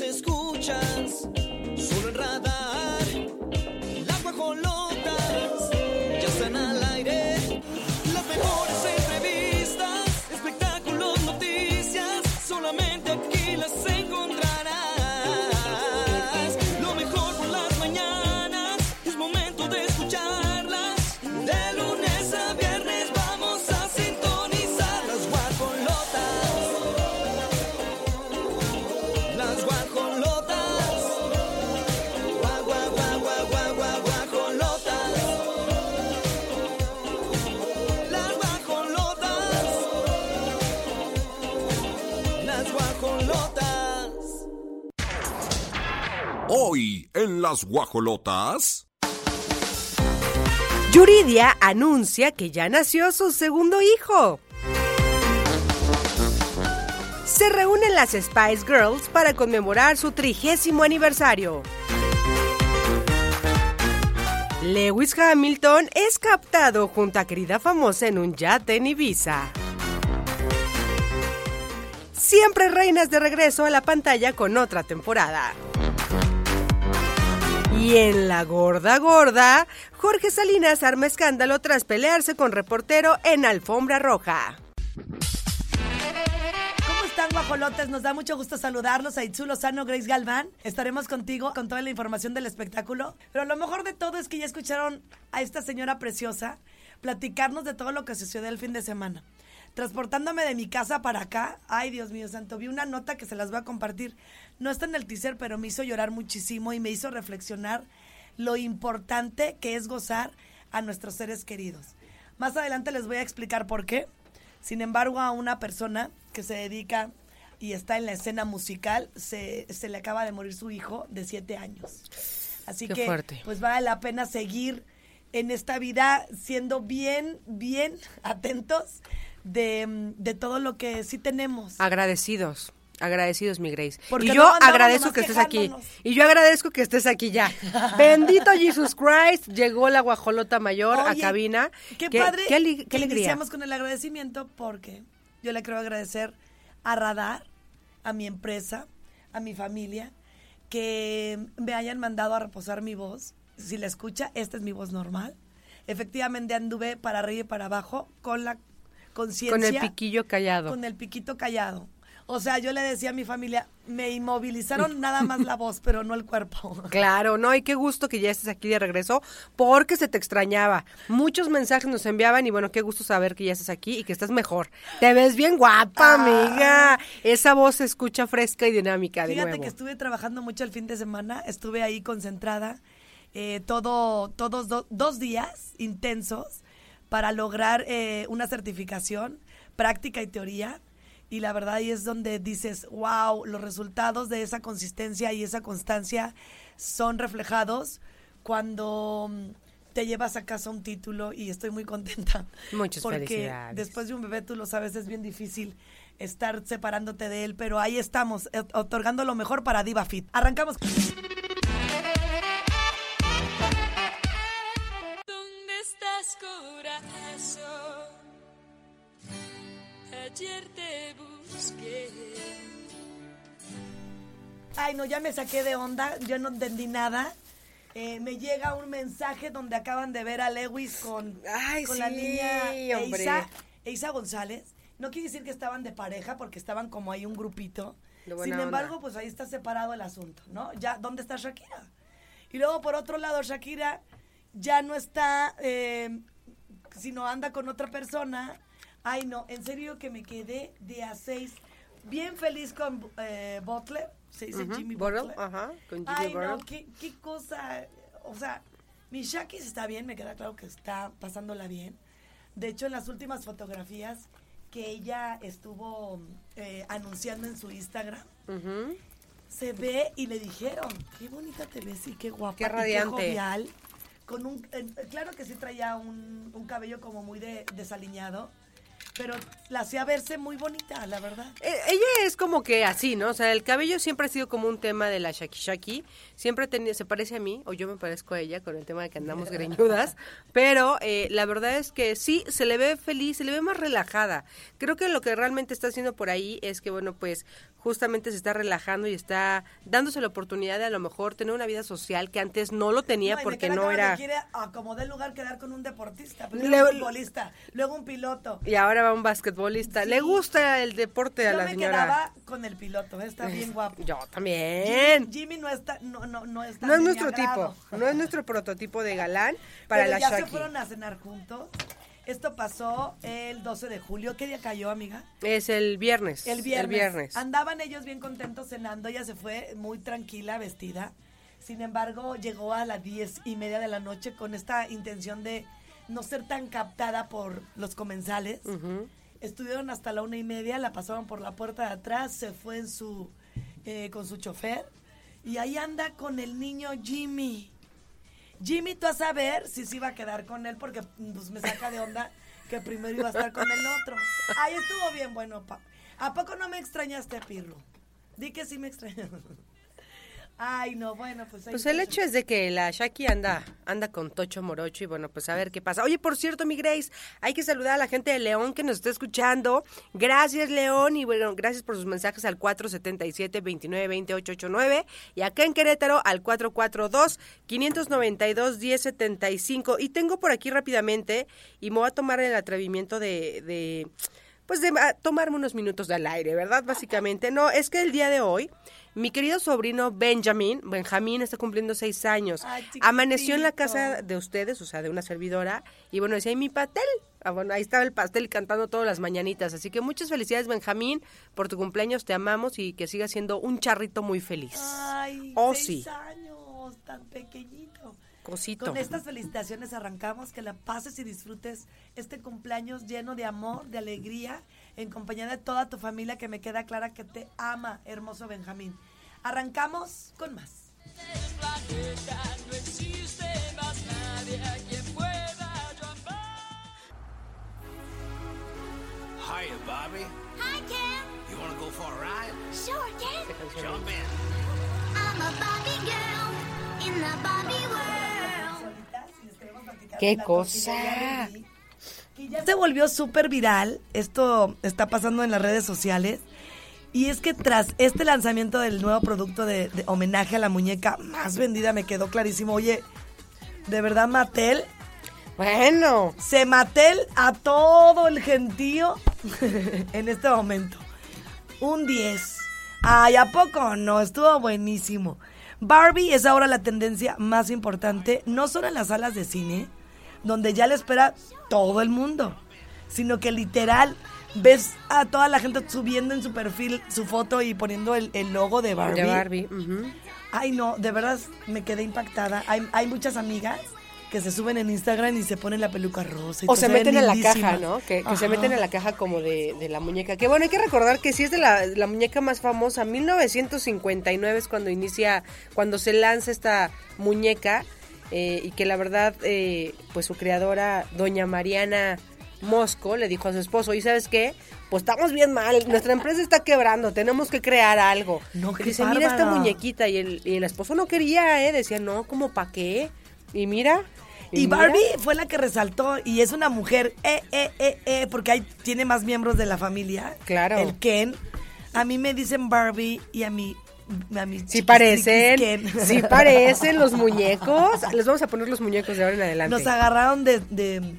las las guajolotas. Yuridia anuncia que ya nació su segundo hijo. Se reúnen las Spice Girls para conmemorar su trigésimo aniversario. Lewis Hamilton es captado junto a querida famosa en un yate en Ibiza. Siempre reinas de regreso a la pantalla con otra temporada. Y en la gorda gorda, Jorge Salinas arma escándalo tras pelearse con reportero en Alfombra Roja. ¿Cómo están, guajolotes? Nos da mucho gusto saludarlos a Itzu Grace Galván. Estaremos contigo con toda la información del espectáculo. Pero lo mejor de todo es que ya escucharon a esta señora preciosa platicarnos de todo lo que sucedió el fin de semana. Transportándome de mi casa para acá, ay Dios mío santo, vi una nota que se las voy a compartir. No está en el teaser, pero me hizo llorar muchísimo y me hizo reflexionar lo importante que es gozar a nuestros seres queridos. Más adelante les voy a explicar por qué. Sin embargo, a una persona que se dedica y está en la escena musical, se, se le acaba de morir su hijo de siete años. Así Qué que, fuerte. pues vale la pena seguir en esta vida siendo bien, bien atentos de, mm, de todo lo que sí tenemos. Agradecidos. Agradecidos, mi Grace. Porque y yo agradezco que estés aquí. Y yo agradezco que estés aquí ya. Bendito Jesus Christ. Llegó la guajolota mayor a cabina. Qué, padre Qué, qué que iniciamos con el agradecimiento porque yo le quiero agradecer a Radar, a mi empresa, a mi familia, que me hayan mandado a reposar mi voz. Si la escucha, esta es mi voz normal. Efectivamente anduve para arriba y para abajo con la conciencia. Con el piquillo callado. Con el piquito callado. O sea, yo le decía a mi familia, me inmovilizaron nada más la voz, pero no el cuerpo. Claro, no, y qué gusto que ya estés aquí de regreso, porque se te extrañaba. Muchos mensajes nos enviaban y bueno, qué gusto saber que ya estás aquí y que estás mejor. Te ves bien guapa, amiga. Esa voz se escucha fresca y dinámica de Fíjate nuevo. que estuve trabajando mucho el fin de semana, estuve ahí concentrada eh, todo, todos do- dos días intensos para lograr eh, una certificación, práctica y teoría. Y la verdad ahí es donde dices, wow, los resultados de esa consistencia y esa constancia son reflejados cuando mm, te llevas a casa un título y estoy muy contenta. Muchas porque felicidades. después de un bebé, tú lo sabes, es bien difícil estar separándote de él, pero ahí estamos, eh, otorgando lo mejor para Diva Fit. Arrancamos. Ayer te busqué. Ay, no, ya me saqué de onda, yo no entendí nada. Eh, me llega un mensaje donde acaban de ver a Lewis con, Ay, con la niña. Eisa, Eisa González. No quiere decir que estaban de pareja porque estaban como ahí un grupito. Sin onda. embargo, pues ahí está separado el asunto, ¿no? Ya, ¿dónde está Shakira? Y luego, por otro lado, Shakira ya no está, eh, sino anda con otra persona. Ay, no, en serio que me quedé de a seis. Bien feliz con eh, Butler, se dice Jimmy Butler, Butler. ajá, con Jimmy Ay, no, Butler. qué, qué cosa. O sea, mi Shakis está bien, me queda claro que está pasándola bien. De hecho, en las últimas fotografías que ella estuvo eh, anunciando en su Instagram, se ve y le dijeron, qué bonita te ves y qué guapa. Qué y radiante. jovial. Con un, eh, claro que sí traía un, un cabello como muy de, desaliñado, pero la hacía verse muy bonita, la verdad. Eh, ella es como que así, ¿no? O sea, el cabello siempre ha sido como un tema de la Shaki Shaki. Siempre tenido, se parece a mí, o yo me parezco a ella con el tema de que andamos greñudas. Pero eh, la verdad es que sí, se le ve feliz, se le ve más relajada. Creo que lo que realmente está haciendo por ahí es que, bueno, pues justamente se está relajando y está dándose la oportunidad de a lo mejor tener una vida social que antes no lo tenía porque no era... quiere acomodar el lugar quedar con un deportista, primero Le- un futbolista, luego un piloto. Y ahora va un basquetbolista. Le gusta el deporte a Yo la me señora. quedaba con el piloto, ¿eh? está bien guapo. Yo también. Jimmy, Jimmy no está, no, no, no está No es nuestro tipo, no es nuestro prototipo de galán para Pero la ya Shaki. se fueron a cenar juntos. Esto pasó el 12 de julio. ¿Qué día cayó, amiga? Es el viernes. El viernes. El viernes. Andaban ellos bien contentos cenando. Ella se fue muy tranquila, vestida. Sin embargo, llegó a las diez y media de la noche con esta intención de no ser tan captada por los comensales. Estuvieron hasta la una y media, la pasaron por la puerta de atrás, se fue en su, eh, con su chofer. Y ahí anda con el niño Jimmy. Jimmy, tú a saber si se iba a quedar con él, porque pues, me saca de onda que primero iba a estar con el otro. Ahí estuvo bien bueno, pa. ¿A poco no me extrañaste, Pirro? Di que sí me extrañas. Ay, no, bueno, pues ahí Pues el hecho es de que la Shaki anda, anda con Tocho Morocho y bueno, pues a ver qué pasa. Oye, por cierto, mi Grace, hay que saludar a la gente de León que nos está escuchando. Gracias, León, y bueno, gracias por sus mensajes al 477-2920-889 y acá en Querétaro al 442-592-1075. Y tengo por aquí rápidamente y me voy a tomar el atrevimiento de... de pues de ah, tomarme unos minutos del aire, ¿verdad? Básicamente, no, es que el día de hoy, mi querido sobrino Benjamin, Benjamín está cumpliendo seis años, Ay, amaneció en la casa de ustedes, o sea, de una servidora, y bueno, decía, "¿Y mi pastel? Ah, bueno, ahí estaba el pastel cantando todas las mañanitas, así que muchas felicidades, Benjamín, por tu cumpleaños, te amamos y que sigas siendo un charrito muy feliz. Ay, oh, seis sí, años, tan pequeñito. Cosito. Con estas felicitaciones arrancamos, que la pases y disfrutes este cumpleaños lleno de amor, de alegría, en compañía de toda tu familia que me queda clara que te ama, hermoso Benjamín. Arrancamos con más. no existe más nadie a quien pueda yo amar. Hiya, Bobby. Hi, Ken. You want to go for a ride? Sure, Ken. Jump in. I'm a Barbie girl in the Barbie world. ¡Qué cosa! ya se volvió súper viral. Esto está pasando en las redes sociales. Y es que tras este lanzamiento del nuevo producto de, de homenaje a la muñeca más vendida, me quedó clarísimo. Oye, de verdad, Mattel Bueno, se Mattel a todo el gentío en este momento. Un 10. Ay, ¿a poco no? Estuvo buenísimo. Barbie es ahora la tendencia más importante, no solo en las salas de cine, donde ya le espera todo el mundo, sino que literal ves a toda la gente subiendo en su perfil su foto y poniendo el, el logo de Barbie. de Barbie. Ay, no, de verdad me quedé impactada. Hay, hay muchas amigas que se suben en Instagram y se ponen la peluca rosa. y O se meten en la caja, ¿no? Que, que se meten en la caja como de, de la muñeca. Que bueno, hay que recordar que sí es de la, la muñeca más famosa. 1959 es cuando inicia, cuando se lanza esta muñeca. eh, y que la verdad, eh, pues su creadora, doña Mariana Mosco, le dijo a su esposo, ¿y sabes qué? Pues estamos bien mal, nuestra empresa está quebrando, tenemos que crear algo. No, Y dice, mira esta muñequita. Y el, y el esposo no quería, ¿eh? Decía, no, ¿cómo pa' qué? Y mira. Y mira. Barbie fue la que resaltó y es una mujer, eh, eh, eh, eh, porque hay, tiene más miembros de la familia. Claro. El Ken. A mí me dicen Barbie y a mí, a mí Sí parecen, sí parecen los muñecos. Les vamos a poner los muñecos de ahora en adelante. Nos agarraron de, de,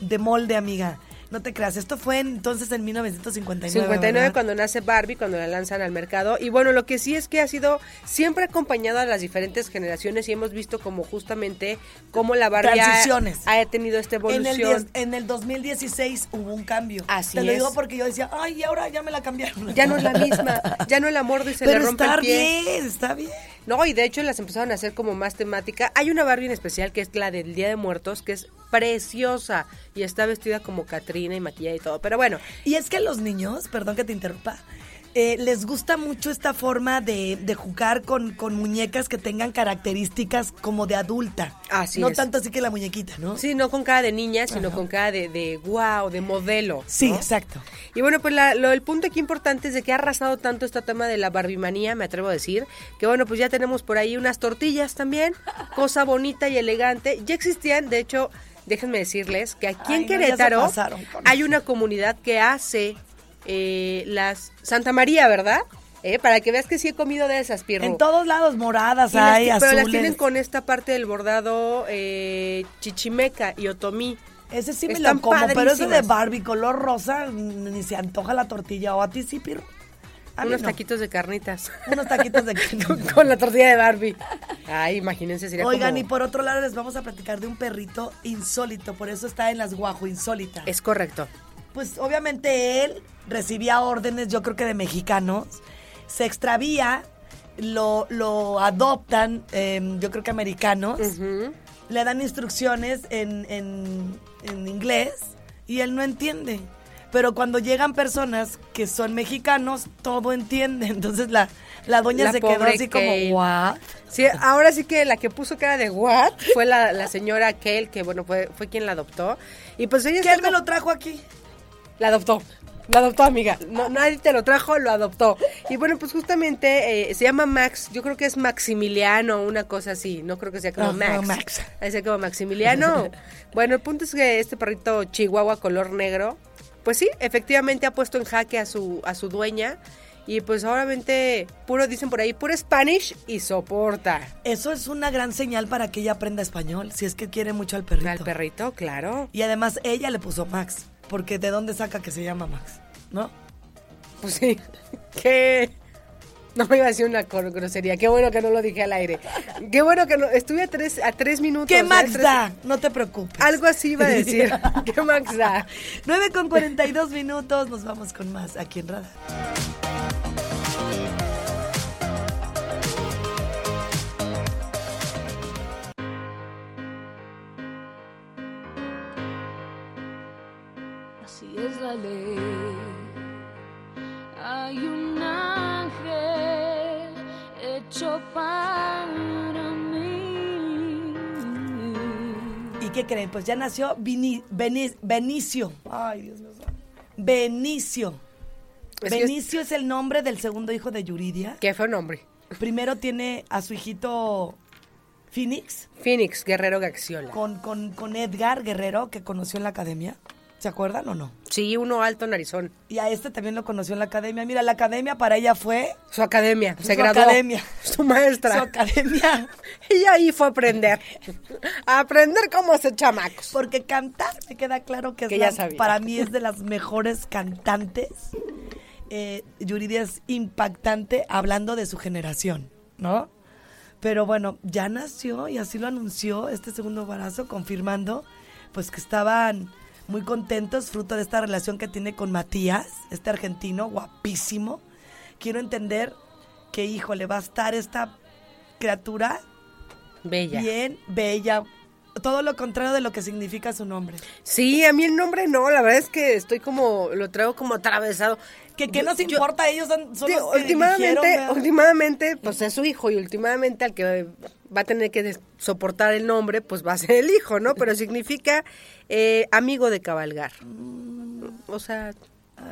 de molde, amiga. No te creas, esto fue entonces en 1959. 59 ¿verdad? cuando nace Barbie, cuando la lanzan al mercado. Y bueno, lo que sí es que ha sido siempre acompañado a las diferentes generaciones y hemos visto como justamente cómo la Barbie ha, Transiciones. ha tenido esta En el, evolución. diez- en el 2016 hubo un cambio. Así Te lo digo porque yo decía, ay, ahora ya me la cambiaron. Ya no es la misma, ya no la mordo y se Pero le rompe está el pie. bien, está bien. No, y de hecho las empezaron a hacer como más temática. Hay una Barbie en especial que es la del Día de Muertos, que es preciosa y está vestida como Catrina y maquillada y todo. Pero bueno, Y es que los niños, perdón que te interrumpa, eh, les gusta mucho esta forma de, de jugar con, con muñecas que tengan características como de adulta. Así no es. tanto así que la muñequita, ¿no? Sí, no con cara de niña, sino con cara de, de wow, de modelo. Sí, ¿no? exacto. Y bueno, pues la- lo, el punto aquí importante es de que ha arrasado tanto este tema de la barbimanía, me atrevo a decir, que bueno, pues ya tenemos por ahí unas tortillas también, cosa bonita y elegante. Ya existían, de hecho, déjenme decirles que aquí Ay, en Querétaro hay una comunidad que hace eh, las Santa María, ¿verdad? Eh, para que veas que sí he comido de esas, Pirro. En todos lados moradas Y las hay, pero azules. las tienen con esta parte del bordado eh, chichimeca y otomí. Ese sí me Están lo como, pero ese de. Barbie color rosa ni se antoja la tortilla. ¿O a ti sí, Pirro? A Unos no. taquitos de carnitas. Unos taquitos de con, con la tortilla de Barbie. Ay, imagínense, sería Oigan, como... y por otro lado les vamos a platicar de un perrito insólito, por eso está en las guajo insólitas. Es correcto. Pues obviamente él recibía órdenes, yo creo que de mexicanos, se extravía, lo, lo adoptan, em, yo creo que americanos, le dan instrucciones en, en- en inglés y él no entiende. Pero cuando llegan personas que son mexicanos, todo entiende. Entonces la, la doña La se quedó así Kale. como, ¿what? Sí, ahora sí que la que puso cara de what fue la, la señora Kel, que bueno, fue, fue quien la adoptó. Y pues ella ¿Quién me lo trajo aquí? La adoptó. La adoptó, amiga. No, nadie te lo trajo, lo adoptó. Y bueno, pues justamente eh, se llama Max. Yo creo que es Maximiliano, una cosa así. No creo que sea como Ajá, Max. Max. Ahí sea como Maximiliano. bueno, el punto es que este perrito chihuahua color negro, pues sí, efectivamente ha puesto en jaque a su, a su dueña. Y pues obviamente, puro, dicen por ahí, puro Spanish y soporta. Eso es una gran señal para que ella aprenda español, si es que quiere mucho al perrito. Al perrito, claro. Y además ella le puso Max, porque ¿de dónde saca que se llama Max? ¿No? Pues sí, que no me iba a decir una grosería. Qué bueno que no lo dije al aire. Qué bueno que no. Estuve a tres, a tres minutos. ¿Qué ¿eh? Max Tres- da? No te preocupes. Algo así iba a decir. ¿Qué Max da? 9 con 42 minutos, nos vamos con más aquí en Radar. Así es la ley. Para mí. ¿Y qué creen? Pues ya nació Vini- Beni- Benicio. Ay, Dios mío. Benicio. Es Benicio es el nombre del segundo hijo de Yuridia. ¿Qué fue nombre? Primero tiene a su hijito Phoenix Phoenix Guerrero Gaxiola. con, con, con Edgar Guerrero, que conoció en la academia. ¿Se acuerdan o no? Sí, uno alto narizón. Y a este también lo conoció en la academia. Mira, la academia para ella fue Su academia. Se Su graduó. academia. Su maestra. su academia. Y ahí fue a aprender. A aprender cómo ser chamacos. Porque cantar, me queda claro que, es Que la- ya sabía. para mí es de las mejores cantantes. Eh, Yuridia es impactante hablando de su generación, ¿no? Pero bueno, ya nació y así lo anunció este segundo embarazo, confirmando pues que estaban muy contentos fruto de esta relación que tiene con Matías, este argentino guapísimo. Quiero entender que, híjole, va a estar esta criatura Bella. bien, bella, todo lo contrario de lo que significa su nombre. Sí, a mí el nombre no, la verdad es que estoy como, lo traigo como atravesado. Que qué Yo- nos yo- importa, ellos son, son Sí, los que últimamente, ¿verdad? últimamente, pues es su hijo y últimamente al que va a tener que soportar el nombre, pues va a ser el hijo, ¿no? Pero significa eh, amigo de cabalgar. O sea,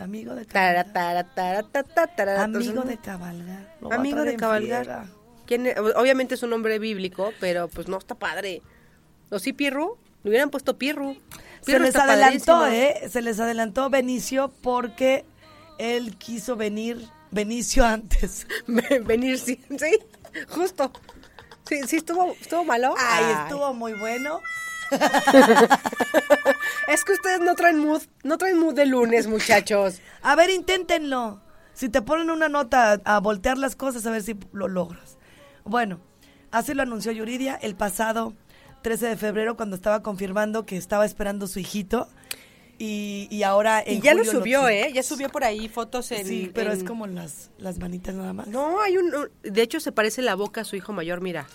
Amigo de cabalgar. tara, tara, ta, ta, tara, Amigo de cabalgar. Lo amigo de cabalgar. ¿Quién es? Obviamente es un nombre bíblico, pero pues no está padre. ¿O sí, Pirru? Le hubieran puesto Pirru. Se les adelantó, padrísimo. ¿eh? Se les adelantó Benicio porque él quiso venir Benicio antes. Ven- Venir, sí, sí, justo. Sí, sí, estuvo, estuvo malo. Ay, Ay. estuvo muy bueno. Es que ustedes no traen mood, no traen mood de lunes, muchachos. A ver, inténtenlo. Si te ponen una nota a, a voltear las cosas, a ver si lo logras. Bueno, así lo anunció Yuridia el pasado 13 de febrero cuando estaba confirmando que estaba esperando su hijito. Y, y ahora en Y ya lo subió. ¿eh? Ya subió por ahí fotos en... Sí, pero es como las, las manitas nada más. No, hay un... De hecho, se parece la boca a su hijo mayor, mira.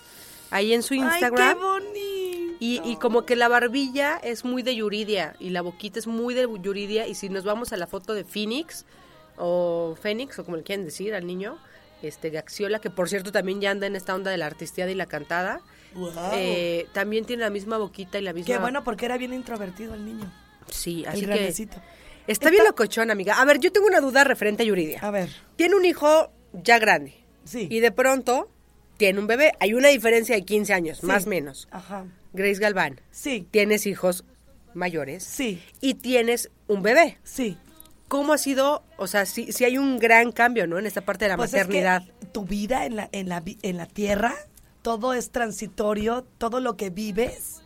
Ahí en su ¡Ay, Instagram. qué bonito! Y, y como que la barbilla es muy de Yuridia y la boquita es muy de Yuridia y si nos vamos a la foto de Phoenix, o Fénix, o como le quieren decir al niño, este Gaxiola, que por cierto también ya anda en esta onda de la artisteada y la cantada. Guau. Eh, también tiene la misma boquita y la misma... Qué bueno porque era bien introvertido el niño. Sí, así el que... grandecito. Está bien locochón, amiga. A ver, yo tengo una duda referente a Yuridia. A ver. Tiene un hijo ya grande. Sí. Y de pronto tiene un bebé. Hay una diferencia de 15 años, Sí. más o menos. Ajá. Grace Galván. Sí. Tienes hijos mayores. Sí. Y tienes un bebé. Sí. ¿Cómo ha sido? O sea, sí, sí hay un gran cambio, ¿no? En esta parte de la Pues es que maternidad. tu vida en la, en, la, en la tierra, todo es transitorio, todo lo que vives,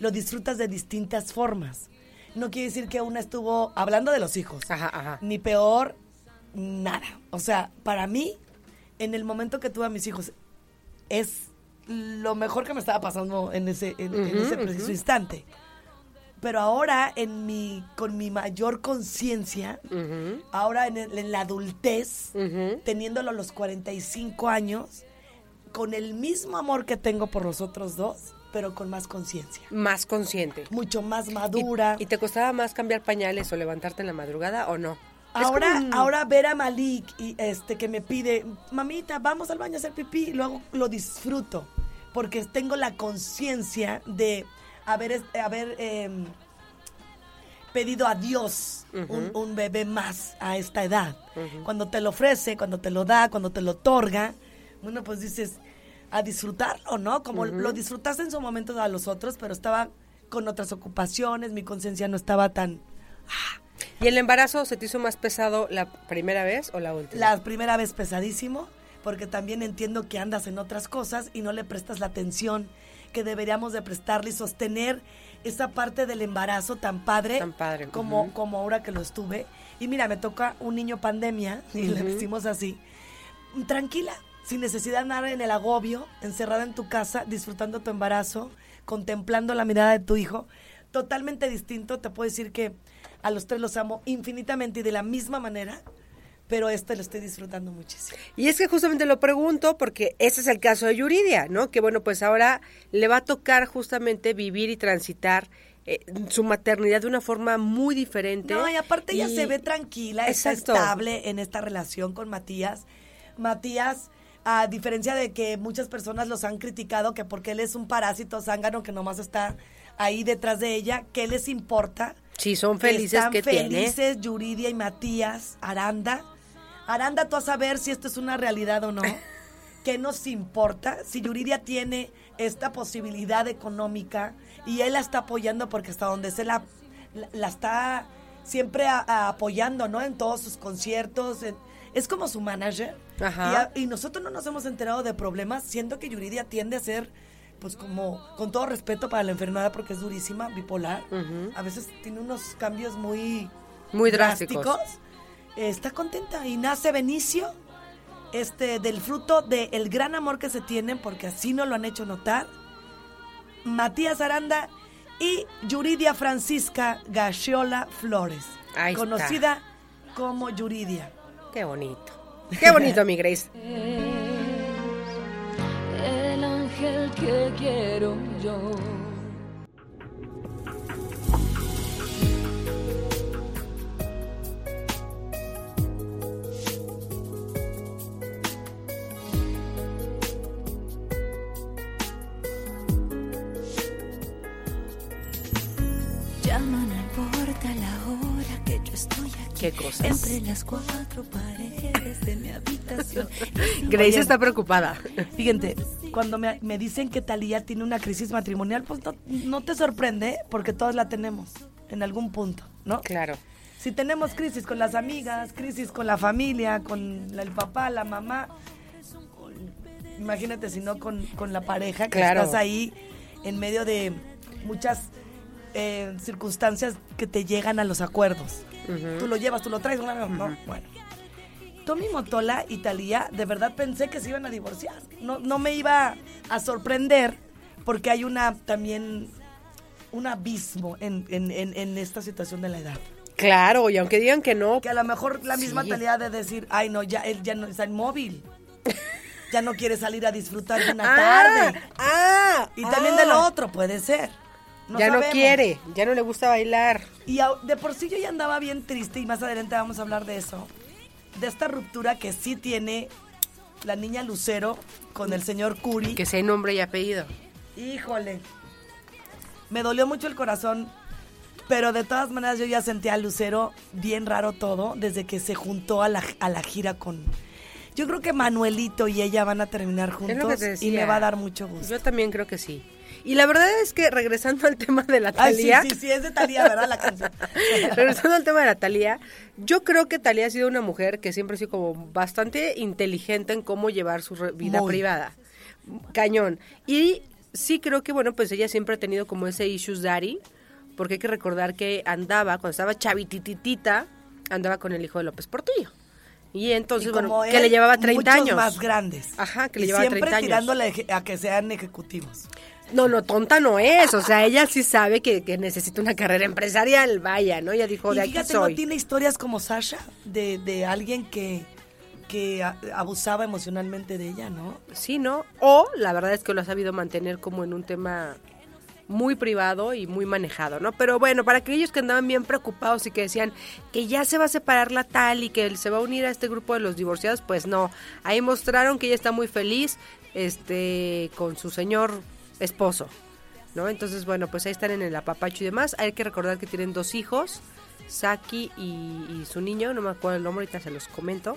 lo disfrutas de distintas formas. No quiere decir que una estuvo hablando de los hijos, Ajá, ajá. ni peor, nada. O sea, para mí, en el momento que tuve a mis hijos, es lo mejor que me estaba pasando en ese, en, en ese preciso instante. Pero ahora, en mi, con mi mayor conciencia, ahora en, el- en la adultez, teniéndolo a los 45 años, con el mismo amor que tengo por los otros dos, pero con más conciencia. Más consciente. Mucho más ¿Y, madura. y te costaba más cambiar pañales o levantarte en la madrugada o no? Ahora, como ahora ver a Malik y este que me pide, mamita, vamos al baño a hacer pipí, y luego lo disfruto, porque tengo la conciencia de haber, haber em, pedido a Dios un, un bebé más a esta edad. Cuando te lo ofrece, cuando te lo da, cuando te lo otorga, bueno, pues dices, a disfrutarlo, ¿no? Como lo disfrutaste en su momento a los otros, pero estaba con otras ocupaciones, mi conciencia no estaba tan... ¿Y el embarazo se te hizo más pesado la primera vez o la última? La primera vez pesadísimo, porque también entiendo que andas en otras cosas y no le prestas la atención que deberíamos de prestarle y sostener esa parte del embarazo tan padre, Tan padre, como, como ahora que lo estuve. Y mira, me toca un niño pandemia, y le decimos así, tranquila, sin necesidad de andar en el agobio, encerrada en tu casa, disfrutando tu embarazo, contemplando la mirada de tu hijo. Totalmente distinto, te puedo decir que a los tres los amo infinitamente y de la misma manera, pero este lo estoy disfrutando muchísimo. Y es que justamente lo pregunto porque ese es el caso de Yuridia, ¿no? Que bueno, pues ahora le va a tocar justamente vivir y transitar eh, su maternidad de una forma muy diferente. No, y aparte ella Y- se ve tranquila, está estable en esta relación con Matías. Matías, a diferencia de que muchas personas los han criticado, que porque él es un parásito zángano que nomás está ahí detrás de ella, ¿qué les importa? Sí, son felices Están que tiene. felices Yuridia y Matías, Aranda. Aranda, tú a saber si esto es una realidad o no. ¿Qué nos importa? Si Yuridia tiene esta posibilidad económica y él la está apoyando porque hasta donde se la, la, la está siempre a- a apoyando, ¿no? En todos sus conciertos. en- es como su manager. Ajá. Y, a- y nosotros no nos hemos enterado de problemas, siendo que Yuridia tiende a ser, pues como, con todo respeto para la enfermedad, porque es durísima, bipolar. A veces tiene unos cambios muy... Muy drásticos. Eh, Está contenta y nace Benicio, este, del fruto del gran amor que se tienen, porque así nos lo han hecho notar. Matías Aranda y Yuridia Francisca Gachiola Flores, Ahí está. conocida como Yuridia. Qué bonito. Qué bonito, mi Grace. el ángel que quiero yo. Llama, no importa la hora que yo estoy aquí. Qué cosas. Entre las cuatro paredes de mi habitación. Grace Oye. está preocupada. Fíjate, cuando me, me dicen que Talía tiene una crisis matrimonial, pues no, no te sorprende, porque todos la tenemos en algún punto, ¿no? Claro. Si tenemos crisis con las amigas, crisis con la familia, con el papá, la mamá, imagínate si no con, con la pareja, que Claro. estás ahí en medio de muchas eh, circunstancias que te llegan a los acuerdos. Tú lo llevas, tú lo traes, no, no, bueno. Tommy Motola y Talía, de verdad pensé que se iban a divorciar. No, no me iba a sorprender porque hay una también un abismo en, en- en- en esta situación de la edad. Claro, y aunque digan que no, Que a lo mejor la misma Sí. Talía de decir, ay no, ya él ya no está inmóvil. ya no quiere salir a disfrutar de una Ah, tarde. ah, Y también ah. de lo otro, puede ser. No ya no quiere, ya no le gusta bailar. Y de por sí yo ya andaba bien triste y más adelante vamos a hablar de eso. De esta ruptura que sí tiene la niña Lucero con el señor Curi. Que sea nombre y apellido. Híjole. Me dolió mucho el corazón, pero de todas maneras yo ya sentía a Lucero bien raro todo desde que se juntó a la, a la gira con... Yo creo que Manuelito y ella van a terminar juntos y me va a dar mucho gusto. Yo también creo que sí. Y la verdad es que regresando al tema de la Ay, sí, Talía, sí, sí, es de Talía, ¿verdad? La canción. regresando al tema de la Talía, yo creo que Talía ha sido una mujer que siempre ha sido como bastante inteligente en cómo llevar su vida Muy. privada. Cañón. Y sí creo que, bueno, pues ella siempre ha tenido como ese issues daddy, porque hay que recordar que andaba, cuando estaba chavitititita, andaba con el hijo de López Portillo. Y entonces, Y bueno, que le llevaba 30 muchos años. más grandes. Ajá, que le Y llevaba siempre 30 años. tirándole eje- a que sean ejecutivos. No, no, tonta no es. O sea, ella sí sabe que, que necesita una carrera empresarial, vaya, ¿no? Ella dijo, y de aquí fíjate, soy. no tiene historias como Sasha, de, de alguien que, que abusaba emocionalmente de ella, ¿no? Sí, ¿no? O la verdad es que lo ha sabido mantener como en un tema muy privado y muy manejado, ¿no? Pero bueno, para aquellos que andaban bien preocupados y que decían que ya se va a separar la tal y que él se va a unir a este grupo de los divorciados, pues no. Ahí mostraron que ella está muy feliz este con su señor esposo, ¿no? Entonces, bueno, pues ahí están en el apapacho y demás. Hay que recordar que tienen dos hijos. Saki y, y su niño, no me acuerdo el nombre, ahorita se los comento.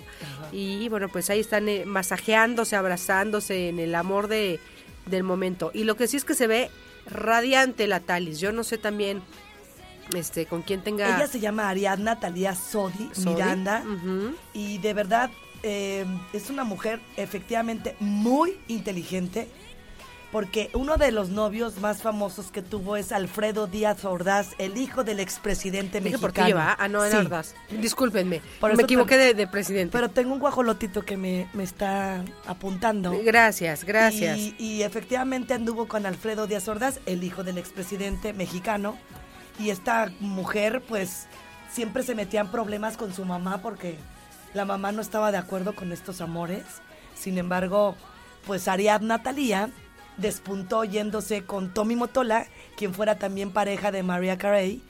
Y bueno, pues ahí están eh, masajeándose, abrazándose en el amor de, del momento. Y lo que sí es que se ve radiante la Talis. Yo no sé también este con quién tenga... Ella se llama Ariadna Talía Sodi, Sodi, Miranda. Y de verdad eh, es una mujer efectivamente muy inteligente. Porque uno de los novios más famosos que tuvo es Alfredo Díaz Ordaz, el hijo del expresidente mexicano. Portillo, ¿ah? Ah, no, era Sí. Ordaz. Discúlpenme, Por me equivoqué de, de presidente. Pero tengo un guajolotito que me, me está apuntando. Gracias, gracias. Y, y efectivamente anduvo con Alfredo Díaz Ordaz, el hijo del expresidente mexicano. Y esta mujer, pues, siempre se metía en problemas con su mamá porque la mamá no estaba de acuerdo con estos amores. Sin embargo, pues Ariadna Talía despuntó yéndose con Tommy Motola, quien fuera también pareja de Maria Carey,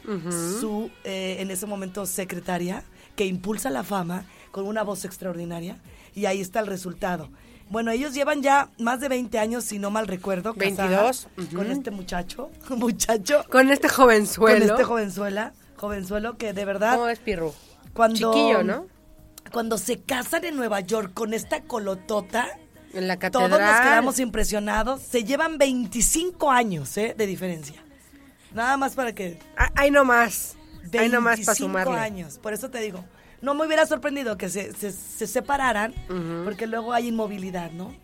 su eh, en ese momento secretaria, que impulsa la fama con una voz extraordinaria. Y ahí está el resultado. Bueno, ellos llevan ya más de 20 años, si no mal recuerdo, casada 22, ujú. con este muchacho, muchacho, Con este jovenzuelo. con este jovenzuela, jovenzuelo que de verdad ¿Cómo es Pirru? cuando Chiquillo, ¿no? Cuando se casan en Nueva York con esta colotota, En la catedral. todos nos quedamos impresionados. Se llevan 25 años ¿eh? de diferencia. Nada más para que... Ah, Ahí nomás. Ahí nomás para 25 sumarle. años. Por eso te digo, no me hubiera sorprendido que se, se- se separaran, porque luego hay inmovilidad, ¿no?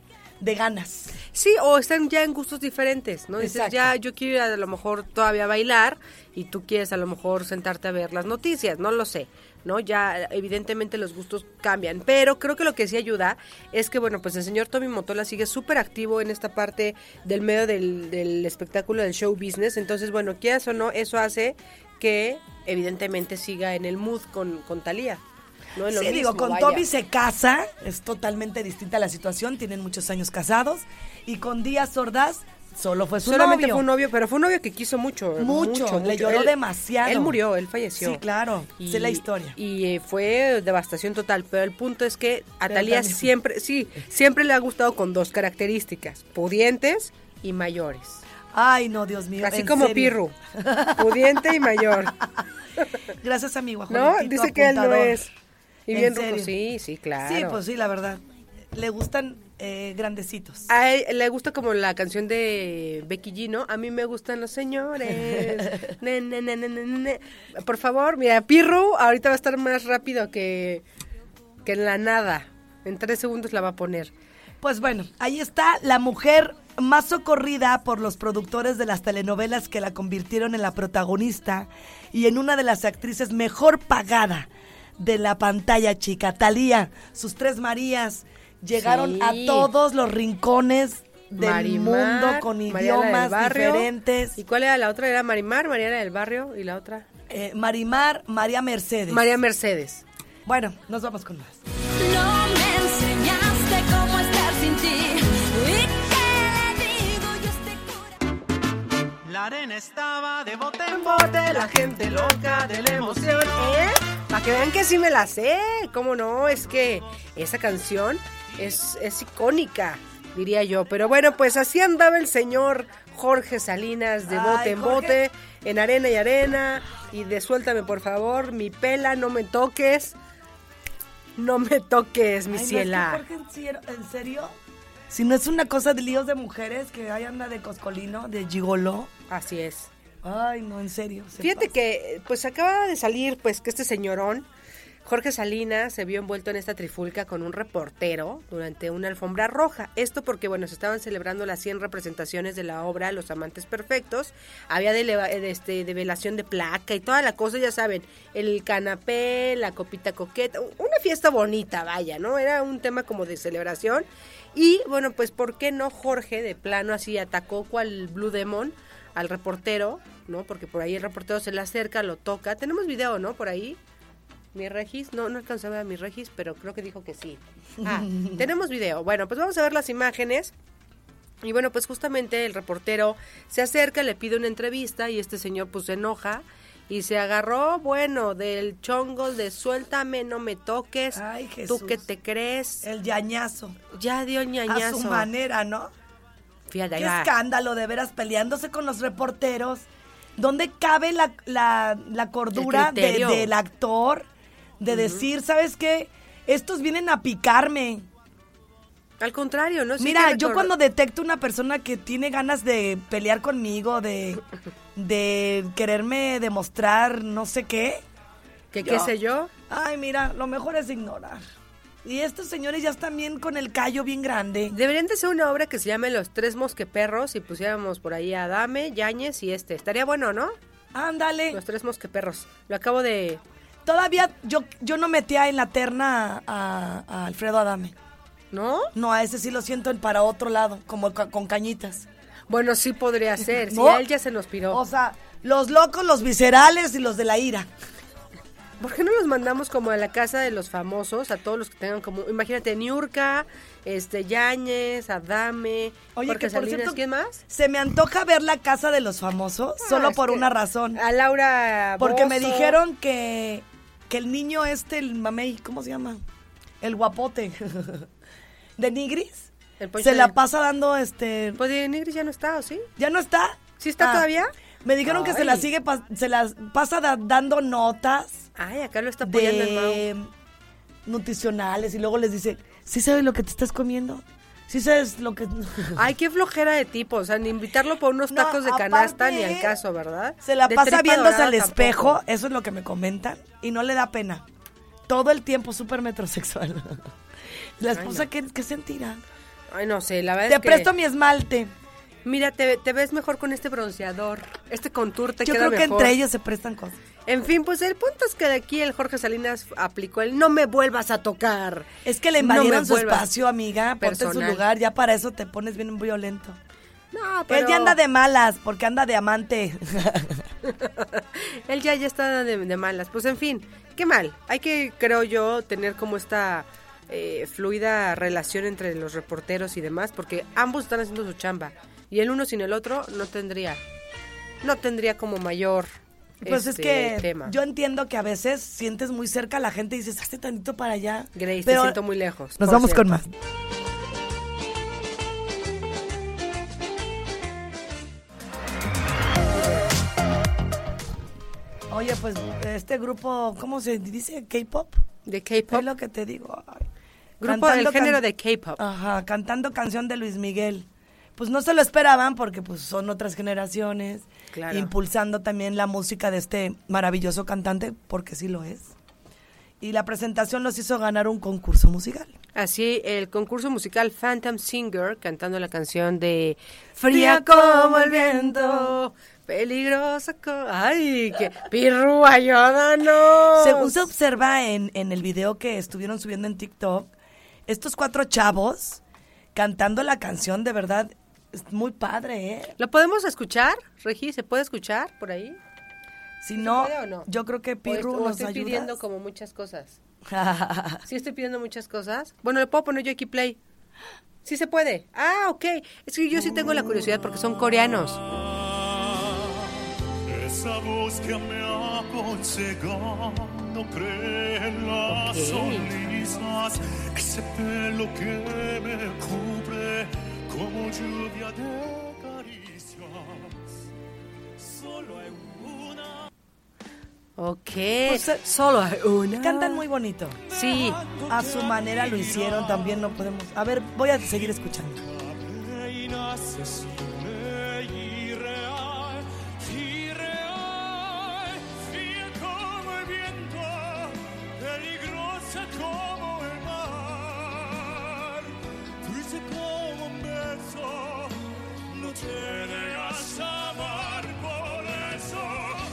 De ganas. Sí, o están ya en gustos diferentes, ¿no? Dices, ya yo quiero ir a, a lo mejor todavía a bailar y tú quieres a lo mejor sentarte a ver las noticias, no lo sé, ¿no? Ya evidentemente los gustos cambian, pero creo que lo que sí ayuda es que, bueno, pues el señor Tommy Motola sigue súper activo en esta parte del medio del, del espectáculo, del show business, entonces, bueno, quieras o no, eso hace que evidentemente siga en el mood con, con Talía. ¿No? En lo Sí, digo, con vaya. Toby se casa, es totalmente distinta la situación, tienen muchos años casados, y con Díaz Ordaz solo fue su Solamente novio. fue un novio, pero fue un novio que quiso mucho. Mucho, le lloró Él- demasiado. Él murió, él falleció. Sí, claro, sé la historia. Y eh, fue devastación total, pero el punto es que a Talía siempre, sí, siempre le ha gustado con dos características, pudientes y mayores. Ay, no, Dios mío. Así como serio. Pirru, pudiente y mayor. Gracias a mi ¿No? Dice que él no es. Y ¿En bien rojo, sí, sí, claro. Sí, pues sí, la verdad. Le gustan eh, grandecitos. A él le gusta como la canción de Becky G, ¿no? A mí me gustan los señores. Ne, ne, ne. Por favor, mira, Pirru ahorita va a estar más rápido que, que en la nada. En tres segundos la va a poner. Pues bueno, ahí está la mujer más socorrida por los productores de las telenovelas que la convirtieron en la protagonista y en una de las actrices mejor pagada de la pantalla chica. Talía, sus tres Marías, llegaron Sí. a todos los rincones del Marimar, mundo con idiomas Barrio. diferentes. ¿Y cuál era la otra? Era Marimar, Mariana del Barrio y la otra. Eh, Marimar, María Mercedes. María Mercedes. Bueno, nos vamos con más. No me enseñaste cómo estar sin ti. ¿Y qué le digo yo a este corazón? La arena estaba de bote en bote, la gente loca de la emoción. ¿Eh? ¿Para que vean que sí me la sé. ¿Cómo no? Es que esa canción es, es icónica, diría yo. Pero bueno, pues así andaba el señor Jorge Salinas de Ay, bote en Jorge. bote, en arena y arena. Y de suéltame, por favor, mi pela, no me toques. No me toques, mi Ay, no, es que ciela. Jorge, ¿en serio- ¿en? Si no es una cosa de líos de mujeres que ahí anda de coscolino, de gigoló. Así es. Ay, no, en serio. se Fíjate pasa. que, pues acaba de salir, pues que este señorón, Jorge Salinas, se vio envuelto en esta trifulca con un reportero durante una alfombra roja. Esto porque, bueno, se estaban celebrando las 100 representaciones de la obra Los Amantes Perfectos. Había eh, este, develación de placa y toda la cosa, ya saben, el canapé, la copita coqueta, una fiesta bonita, vaya, ¿no? Era un tema como de celebración. Y, bueno, pues, ¿por qué no Jorge de plano así atacó cual Blue Demon? al reportero, ¿no? Porque por ahí el reportero se le acerca, lo toca. Tenemos video, ¿no? Por ahí. Mi Regis, no, no alcanzó a ver a mi Regis, pero creo que dijo que sí. Ah, tenemos video. Bueno, pues vamos a ver las imágenes. Y bueno, pues justamente el reportero se acerca, le pide una entrevista y este señor pues se enoja y se agarró, bueno, del chongo de suéltame, no me toques. Ay, ¿Tú Jesús. qué te crees? El yañazo. Ya dio ñañazo. A su manera, ¿no? Fíjate, Qué va. escándalo, de veras, peleándose con los reporteros. ¿Dónde cabe la, la, la cordura de- del actor de decir, ¿sabes qué? Estos vienen a picarme. Al contrario, ¿no? Sí Mira, yo cuando detecto una persona que tiene ganas de pelear conmigo, de, de quererme demostrar no sé qué, qué yo- sé yo. ay, mira, lo mejor es ignorar. Y estos señores ya están bien con el callo bien grande. Deberían de ser una obra que se llame Los Tres Mosqueperros y pusiéramos por ahí a Adame, Yáñez y este. Estaría bueno, ¿no? Ándale. Los Tres Mosqueperros. Lo acabo de... Todavía yo, yo no metía en la terna a, a Alfredo Adame. ¿No? No, a ese sí lo siento en para otro lado, como ca- con cañitas. Bueno, sí podría ser. Si No. a él ya se nos piró. O sea, los locos, los viscerales y los de la ira. ¿Por qué no los mandamos como a la casa de los famosos? A todos los que tengan como... Imagínate, Niurka, este, Yáñez, Adame, Oye, Jorge que por Salinas, cierto, ¿quién más? Se me antoja ver la casa de los famosos, Ah, solo por una razón. A Laura Porque me dijeron que, que el niño este, el mamey, ¿cómo se llama? El guapote de Nigris. Se de- la pasa dando este. Pues de Nigris ya no está, ¿o sí? ¿Ya no está? Ah, ¿Sí está todavía? Me dijeron que se la sigue, se las pasa da- dando notas Ay, acá lo está apoyando el Mau. de nutricionales y luego les dice, ¿sí sabes lo que te estás comiendo? ¿Sí sabes lo que...? Ay, qué flojera de tipo, o sea, ni invitarlo por unos No, tacos de canasta aparte, ni al caso, ¿verdad? Se la De pasa viéndose al espejo, tampoco. eso es lo que me comentan, y no le da pena. Todo el tiempo súper metrosexual. La esposa, ¿qué, qué sentirá? Ay, no sé, la verdad Te es que... presto mi esmalte. Mira, te, te ves mejor con este bronceador. Este contour te Yo queda creo que mejor. entre ellos se prestan cosas. En fin, pues el punto es que de aquí el Jorge Salinas aplicó el no me vuelvas a tocar. Es que le No invadieron su vuelvas espacio, amiga. Ponte en su personal. lugar. Ya para eso te pones bien violento. No, pero... Él ya anda de malas porque anda de amante. Él ya, ya está de, de malas. Pues en fin, qué mal. Hay que, creo yo, tener como esta eh, fluida relación entre los reporteros y demás, porque ambos están haciendo su chamba. Y el uno sin el otro no tendría, no tendría como mayor Pues es este, que tema. yo entiendo que a veces sientes muy cerca a la gente y dices, hazte tantito para allá. Grace, Pero te siento muy lejos. Nos vamos con más. Oye, pues este grupo, ¿cómo se dice? ¿K-pop? De K-pop. Es lo que te digo. Ay. Grupo Cantando del género can- de K-pop. Ajá, cantando canción de Luis Miguel. Pues no se lo esperaban porque pues son otras generaciones. Claro. Impulsando también la música de este maravilloso cantante, porque sí lo es. Y la presentación los hizo ganar un concurso musical. Así, el concurso musical Phantom Singer, cantando la canción de Fría como el viento, peligrosa como... ¡Ay, qué pirru, ayúdanos! Según se observa en, en el video que estuvieron subiendo en TikTok, estos cuatro chavos cantando la canción de verdad es muy padre, ¿eh? ¿Lo podemos escuchar, Regi? ¿Se puede escuchar por ahí? Si no, puede o no? yo creo que ¿O Pirru nos estoy pidiendo como muchas cosas? ¿Sí estoy pidiendo muchas cosas? Bueno, le puedo poner yo aquí play. Sí se puede. Ah, ok. Es que yo sí tengo la curiosidad porque son coreanos. esa voz que me ha aconsejado cree en las Ok. sonrisas, ese pelo que me cubre como lluvia de caricias. Solo hay una. Ok. Pues, eh, Solo hay una. Cantan muy bonito. Sí. A su manera lo hicieron, también no podemos. A ver, voy a seguir escuchando.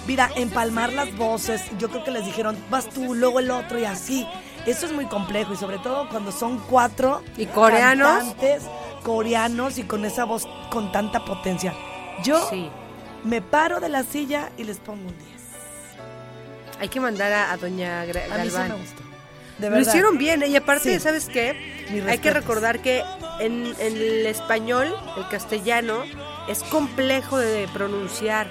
Mira, empalmar las voces, yo creo que les dijeron, vas tú, luego el otro y así. Eso es muy complejo y sobre todo cuando son cuatro ¿Y coreanos? cantantes coreanos y con esa voz con tanta potencia. Yo Sí. me paro de la silla y les pongo un 10. Hay que mandar a, a doña Gra- A mí sí Galván. me gustó. De Lo verdad. hicieron bien, ¿eh? y aparte, Sí. ¿sabes qué? Hay que recordar que en, en el español, el castellano, es complejo de pronunciar,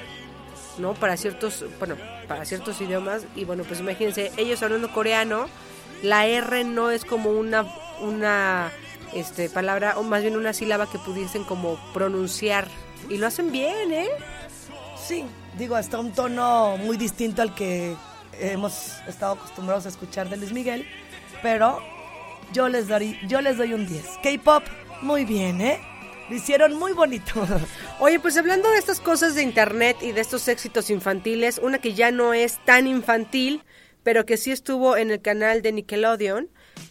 ¿no? Para ciertos, bueno, para ciertos idiomas. Y bueno, pues imagínense, ellos hablando coreano, la R no es como una, una este, palabra, o más bien una sílaba que pudiesen como pronunciar. Y lo hacen bien, ¿eh? Sí, digo, hasta un tono muy distinto al que hemos estado acostumbrados a escuchar de Luis Miguel, pero yo les doy, yo les doy un 10. K-pop, muy bien, ¿eh? Lo hicieron muy bonito. Oye, pues hablando de estas cosas de internet y de estos éxitos infantiles, una que ya no es tan infantil, pero que sí estuvo en el canal de Nickelodeon,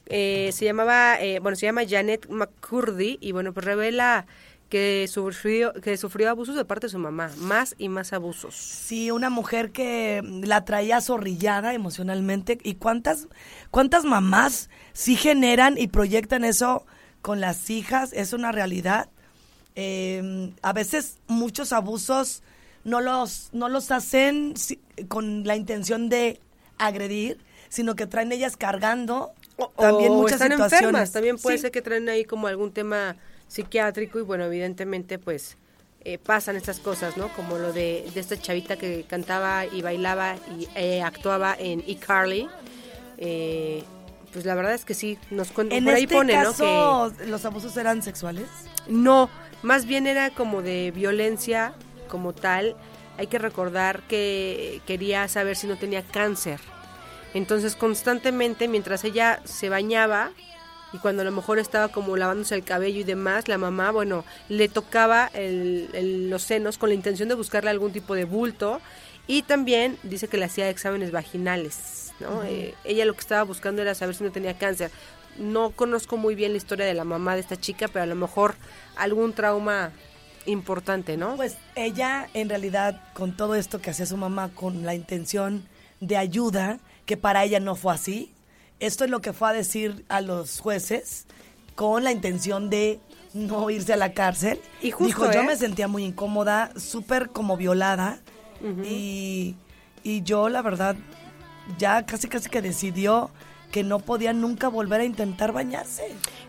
eh, se llamaba, eh, bueno, se llama Janet McCurdy y bueno, pues revela que sufrió, que sufrió abusos de parte de su mamá, más y más abusos. Sí, una mujer que la traía zorrillada emocionalmente. ¿Y cuántas, cuántas mamás sí generan y proyectan eso con las hijas? Es una realidad. Eh, a veces muchos abusos no los, no los hacen con la intención de agredir, sino que traen ellas cargando también o muchas están situaciones. enfermas, también puede Sí. ser que traen ahí como algún tema psiquiátrico y bueno, evidentemente pues eh, pasan estas cosas, ¿no? Como lo de, de esta chavita que cantaba y bailaba y eh, actuaba en eCarly. Eh, pues la verdad es que sí, nos cuentan, En por ahí este pone, ¿no? caso, ¿los abusos eran sexuales? Que no, más bien era como de violencia como tal. Hay que recordar que quería saber si no tenía cáncer. Entonces constantemente mientras ella se bañaba y cuando a lo mejor estaba como lavándose el cabello y demás, la mamá, bueno, le tocaba el- el- los senos con la intención de buscarle algún tipo de bulto y también dice que le hacía exámenes vaginales, ¿no? Eh, ella lo que estaba buscando era saber si no tenía cáncer. No conozco muy bien la historia de la mamá de esta chica, pero a lo mejor algún trauma importante, ¿no? Pues ella, en realidad, con todo esto que hacía su mamá, con la intención de ayuda, que para ella no fue así, esto es lo que fue a decir a los jueces, con la intención de no irse a la cárcel. Y justo, Dijo, yo ¿eh? me sentía muy incómoda, súper como violada, y, y yo, la verdad, ya casi casi que decidió que no podía nunca volver a intentar bañarse.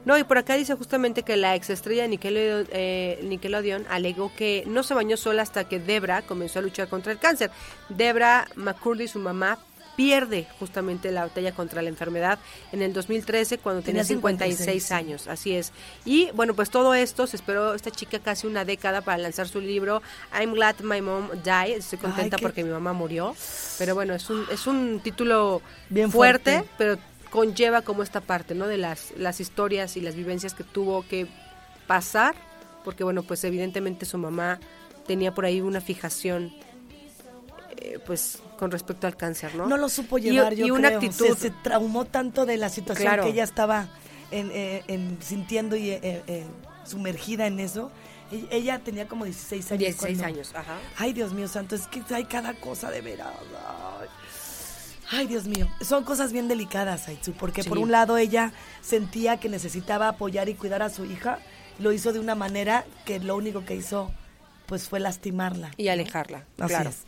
No, y por acá dice justamente que la exestrella Nickelodeon, eh, Nickelodeon alegó que no se bañó sola hasta que Debra comenzó a luchar contra el cáncer. Debra McCurdy, su mamá, pierde justamente la batalla contra la enfermedad en el 2013 cuando tenía, Tenía 56 56, años, así es. Y bueno, pues todo esto se esperó esta chica casi una década para lanzar su libro I'm Glad My Mom Died. Estoy contenta qué- porque mi mamá murió. Pero bueno, es un, es un título Bien fuerte, fuerte. pero conlleva como esta parte, ¿no? De las, las historias y las vivencias que tuvo que pasar, porque bueno, pues evidentemente su mamá tenía por ahí una fijación, eh, pues con respecto al cáncer, ¿no? No lo supo Y- llevar, y, yo una creo. actitud. Se, se traumó tanto de la situación Claro. que ella estaba en, eh, en- sintiendo y eh, eh, sumergida en eso. E- Ella tenía como 16 años. 16 cuando- años, ajá. Ay, Dios mío santo, es que hay cada cosa de veras. Ay. Ay, Dios mío. Son cosas bien delicadas, Aitsu, porque Sí. por un lado ella sentía que necesitaba apoyar y cuidar a su hija. Lo hizo de una manera que lo único que hizo pues fue lastimarla. Y alejarla, Así claro. es.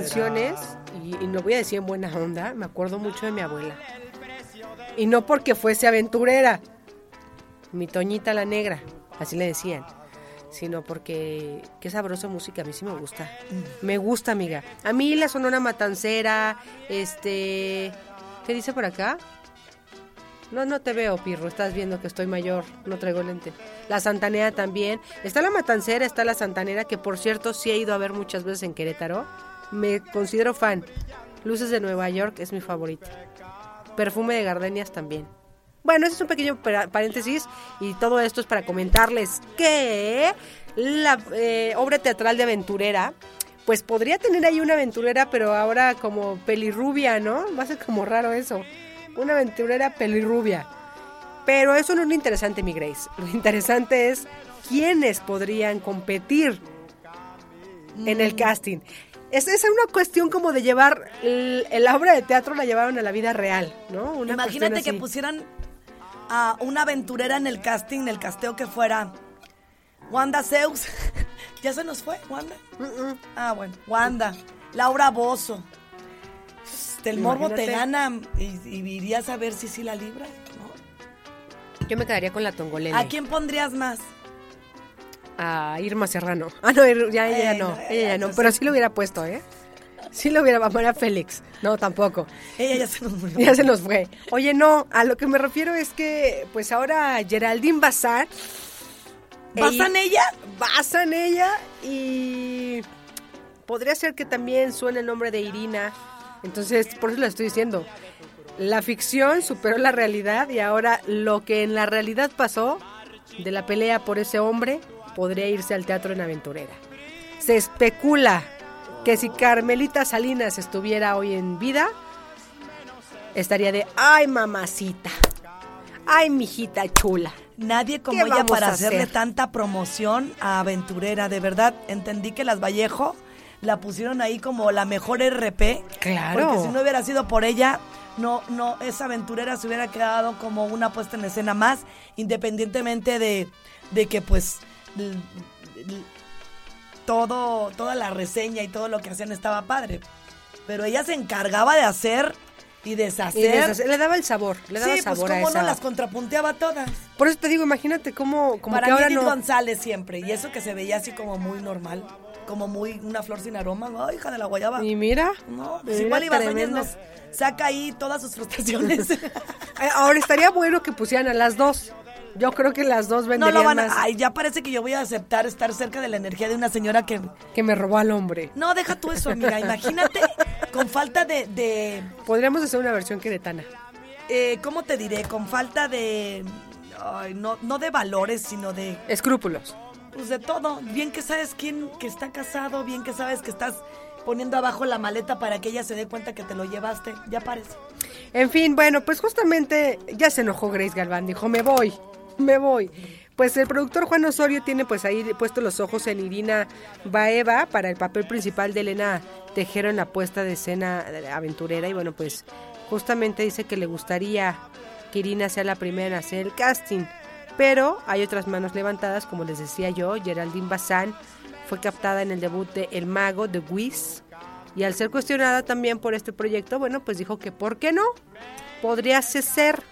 Canciones, y, y lo voy a decir en buena onda, me acuerdo mucho de mi abuela. Y no porque fuese aventurera, mi Toñita la Negra, así le decían, sino porque qué sabrosa música, a mí sí me gusta. Me gusta, amiga. A mí la Sonora Matancera, este... ¿Qué dice por acá? No, no te veo, Pirro. Estás viendo que estoy mayor. No traigo lente. La Santanera también. Está la Matancera, está la Santanera, que por cierto sí he ido a ver muchas veces en Querétaro. Me considero fan. Luces de Nueva York es mi favorita. Perfume de gardenias también. Bueno, ese es un pequeño pa- paréntesis y todo esto es para comentarles que la eh, obra teatral de aventurera, pues podría tener ahí una aventurera, pero ahora como pelirrubia, ¿no? Va a ser como raro eso. Una aventurera pelirrubia. Pero eso no es lo interesante, mi Grace. Lo interesante es quiénes podrían competir en el casting. Es, es una cuestión como de llevar el- la obra de teatro la llevaron a la vida real, ¿no? Una Imagínate que pusieran a una aventurera en el casting, en el casteo que fuera Wanda Zeus. ¿Ya se nos fue, Wanda? Ah, bueno, Wanda. Laura Bozo. El morbo te gana y, y irías a ver si sí la libra. ¿no? Yo me quedaría con la tongolele. ¿A quién pondrías más? A Irma Serrano. Ah, no, Ir- ya ella no. Ella ella ya no. Pero sí lo hubiera puesto, ¿eh? Sí lo hubiera. María Félix. No, tampoco. Ella ya se nos murió. Ya se nos fue. Oye, no, a lo que me refiero es que, pues ahora Geraldine Bazar. ¿Basan ella? Basan ella y podría ser que también suene el nombre de Irina. Entonces, por eso lo estoy diciendo. La ficción superó la realidad y ahora lo que en la realidad pasó de la pelea por ese hombre podría irse al teatro en aventurera. Se especula que si Carmelita Salinas estuviera hoy en vida, estaría de, ay mamacita, ay mijita chula. Nadie como ¿Qué ella para hacerle hacer? tanta promoción a Aventurera. De verdad, entendí que las Vallejo la pusieron ahí como la mejor RP. Claro. Porque si no hubiera sido por ella, no, no, esa aventurera se hubiera quedado como una puesta en escena más, independientemente de, de que pues todo, toda la reseña y todo lo que hacían estaba padre. Pero ella se encargaba de hacer y deshacer. Y deshacer- le daba el sabor, le daba sí, pues sabor a cómo esa. no las contrapunteaba todas. Por eso te digo, imagínate cómo, como Para que ahora no. González siempre. Y eso que se veía así como muy normal. Como muy una flor sin aroma. Ay, hija de la guayaba. Y mira, No, pues igual tremenda. nos saca ahí todas sus frustraciones. Eh, Ahora estaría bueno que pusieran a las dos. Yo creo que las dos no venderían lo van más a... Ay, ya parece que yo voy a aceptar estar cerca de la energía de una señora que... que me robó al hombre. No, deja tú eso, amiga. Imagínate con falta de... de Podríamos hacer una versión queretana. eh, ¿Cómo te diré? Con falta de... ay, no, no de valores, sino de... Escrúpulos. Pues de todo. Bien que sabes quién que está casado, bien que sabes que estás poniendo abajo la maleta para que ella se dé cuenta que te lo llevaste. Ya parece. En fin, bueno, pues justamente ya se enojó Grace Galván, dijo, me voy, me voy. Pues el productor Juan Osorio tiene pues ahí puesto los ojos en Irina Baeva para el papel principal de Elena Tejero en la puesta de escena aventurera y bueno, pues justamente dice que le gustaría que Irina sea la primera en hacer el casting. Pero hay otras manos levantadas, como les decía yo, Geraldine Bazán fue captada en el debut de El Mago de Wiz y al ser cuestionada también por este proyecto, bueno, pues dijo que ¿por qué no? Podría ser.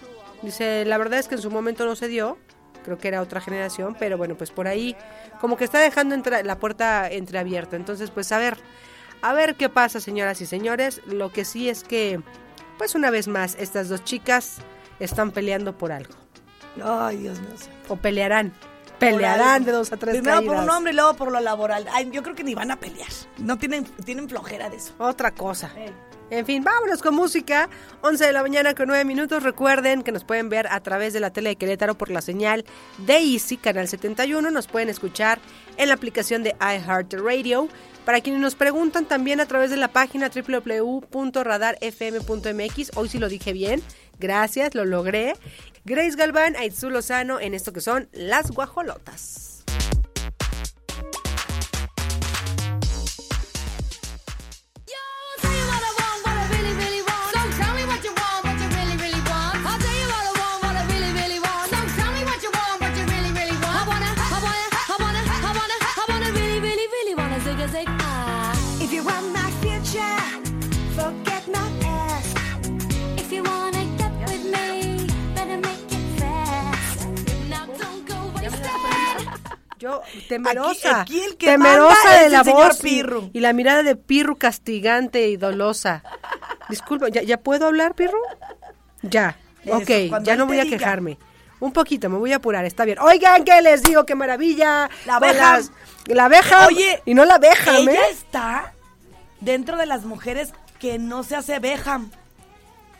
Dice, la verdad es que en su momento no se dio, creo que era otra generación, pero bueno, pues por ahí como que está dejando la puerta entreabierta. Entonces, pues a ver, a ver qué pasa, señoras y señores. Lo que sí es que, pues una vez más, estas dos chicas están peleando por algo. Ay, Dios mío. O pelearán. Pelearán de dos a tres Primero por un hombre y luego por lo laboral. Ay, yo creo que ni van a pelear. No tienen, tienen flojera de eso. Otra cosa. En fin, vámonos con música. 11 de la mañana con 9 minutos. Recuerden que nos pueden ver a través de la tele de Querétaro por la señal de Easy, canal 71. Nos pueden escuchar en la aplicación de iHeartRadio. Para quienes nos preguntan también a través de la página www.radarfm.mx. Hoy sí lo dije bien. Gracias, lo logré. Grace Galván, Aitzu Lozano en esto que son Las Guajolotas. Temerosa. Aquí- aquí el que temerosa manda de la voz y- Pirru. Y, la mirada de Pirru castigante y dolosa. Disculpa, ¿ya, ya puedo hablar, Pirru? Ya. Eso, ok, ya no voy a diga. quejarme. Un poquito, me voy a apurar, está bien. Oigan, ¿qué les digo? ¡Qué maravilla! La las- La Beckham. Oye, y no la Beckham, Ella ¿eh? está dentro de las mujeres que no se hace Beham.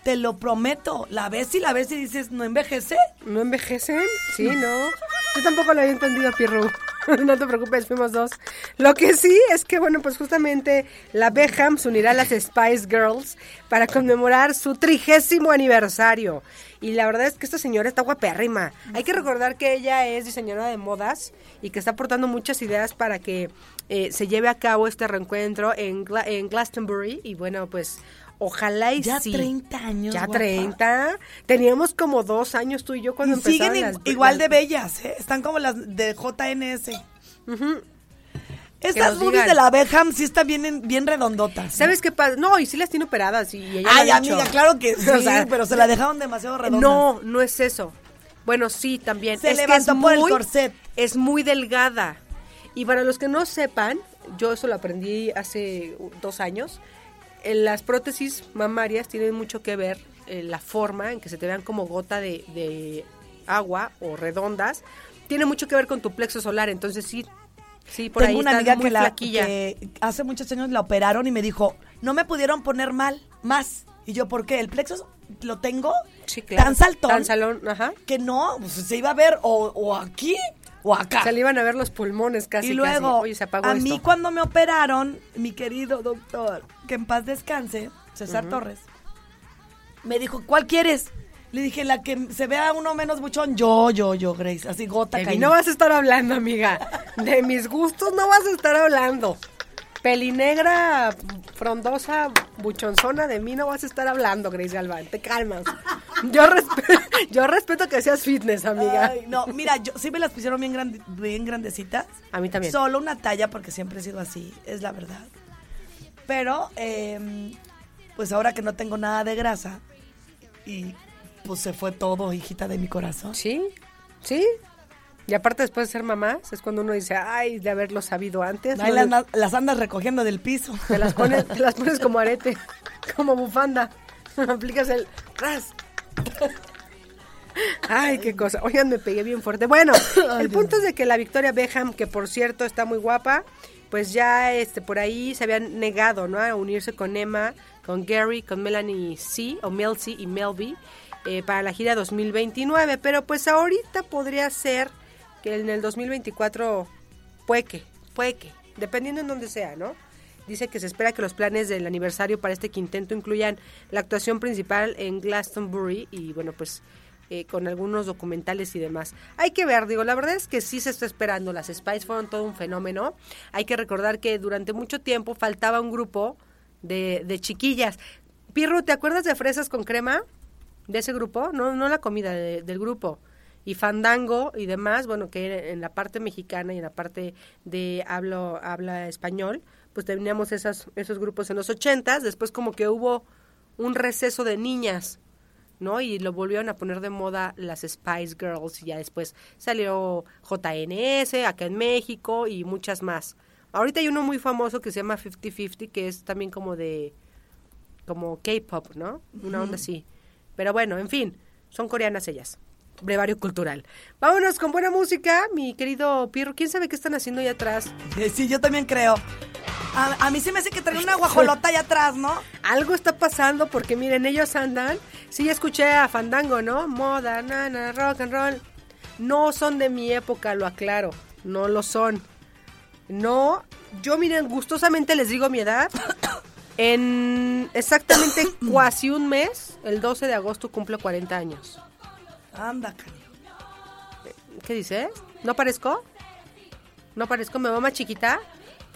Te lo prometo. La ves y la ves y dices, ¿no envejece? ¿No envejecen? Sí, no. Yo tampoco lo había entendido, Pirru. No te preocupes, fuimos dos. Lo que sí es que, bueno, pues justamente la Beckham se unirá a las Spice Girls para conmemorar su trigésimo aniversario. Y la verdad es que esta señora está guapérrima. Hay que recordar que ella es diseñadora de modas y que está aportando muchas ideas para que eh, se lleve a cabo este reencuentro en, en Glastonbury. Y bueno, pues ojalá y Ya sí. 30 años, Ya guapa. 30. Teníamos como dos años tú y yo cuando Y siguen empezaron i- las- igual de las- bellas, ¿eh? Están como las de JNS. Estas boobies digan. de la Beham sí están bien, bien redondotas. ¿Sabes qué pasa? No, y sí las tiene operadas y ella Ay, dicho. amiga, claro que sí, O sea, pero se la dejaron demasiado redonda. No, no es eso. Bueno, sí, también. Se es que levantó es por el corset. Es muy delgada. Y para los que no sepan, yo eso lo aprendí hace dos años. Eh, Las prótesis mamarias tienen mucho que ver eh, la forma en que se te vean como gota de, de agua o redondas. Tiene mucho que ver con tu plexo solar, entonces sí, sí, por Tengo ahí una estás amiga muy que, la, que hace muchos años la operaron y me dijo, no me pudieron poner mal, más. Y yo, ¿por qué? El plexo lo tengo Sí, claro. tan saltón Tan salón, ajá. que no, pues, se iba a ver o, o aquí o acá. Se le iban a ver los pulmones casi. y luego, casi. Oye, se apagó a esto. mí cuando me operaron, mi querido doctor, que en paz descanse, César Torres, me dijo, ¿cuál quieres? Le dije, la que se vea uno menos buchón. Yo, yo, yo, Grace. Así gota caída. no vas a estar hablando, amiga. De mis gustos no vas a estar hablando. Pelinegra, frondosa, buchonzona, de mí no vas a estar hablando, Grace Galván. Te calmas. Yo, respe- yo respeto que seas fitness, amiga. Ay, no, mira, yo sí me las pusieron bien, grande- bien grandecitas. A mí también. Solo una talla, porque siempre he sido así, es la verdad. Pero, eh, pues ahora que no tengo nada de grasa, y pues se fue todo, hijita de mi corazón. Sí, sí. Y aparte después de ser mamás, es cuando uno dice, ay, de haberlo sabido antes. No las andas recogiendo del piso. Te las pones, te las pones como arete, como bufanda. Aplicas el ras. Ay, qué cosa. Oigan, me pegué bien fuerte. Bueno, el punto es de que la Victoria Beckham, que por cierto está muy guapa, pues ya este por ahí se habían negado, ¿no? A unirse con Emma, con Gary, con Melanie C, o Mel C y Melby, eh, para la gira 2029. Pero pues ahorita podría ser que en el 2024 puede que, puede que, dependiendo en dónde sea, ¿no? Dice que se espera que los planes del aniversario para este quinteto incluyan la actuación principal en Glastonbury y bueno, pues eh, con algunos documentales y demás. Hay que ver, digo, la verdad es que sí se está esperando. Las Spice fueron todo un fenómeno. Hay que recordar que durante mucho tiempo faltaba un grupo de, de chiquillas. Pirro, ¿te acuerdas de Fresas con Crema? De ese grupo, no, no la comida, de- del grupo. Y Fandango y demás, bueno, que en la parte mexicana y en la parte de hablo, habla español, pues teníamos esas, esos grupos en los ochentas, después como que hubo un receso de niñas, ¿no? Y lo volvieron a poner de moda las Spice Girls y ya después salió JNS acá en México y muchas más. Ahorita hay uno muy famoso que se llama 50-50, que es también como de, como K-pop, ¿no? Una onda así. Pero bueno, en fin, son coreanas ellas. Brevario cultural. Vámonos con buena música, mi querido Pirro. ¿Quién sabe qué están haciendo ahí atrás? Sí, yo también creo. A, a mí se me hace que trae una guajolota allá atrás, ¿no? Algo está pasando porque miren, ellos andan. Sí, ya escuché a Fandango, ¿no? Moda, nana, rock and roll. No son de mi época, lo aclaro. No lo son. No, yo miren, gustosamente les digo mi edad. En exactamente casi un mes, el 12 de agosto cumplo 40 años. Anda, cariño. ¿Qué dices? ¿No parezco? ¿No parezco mi mamá chiquita?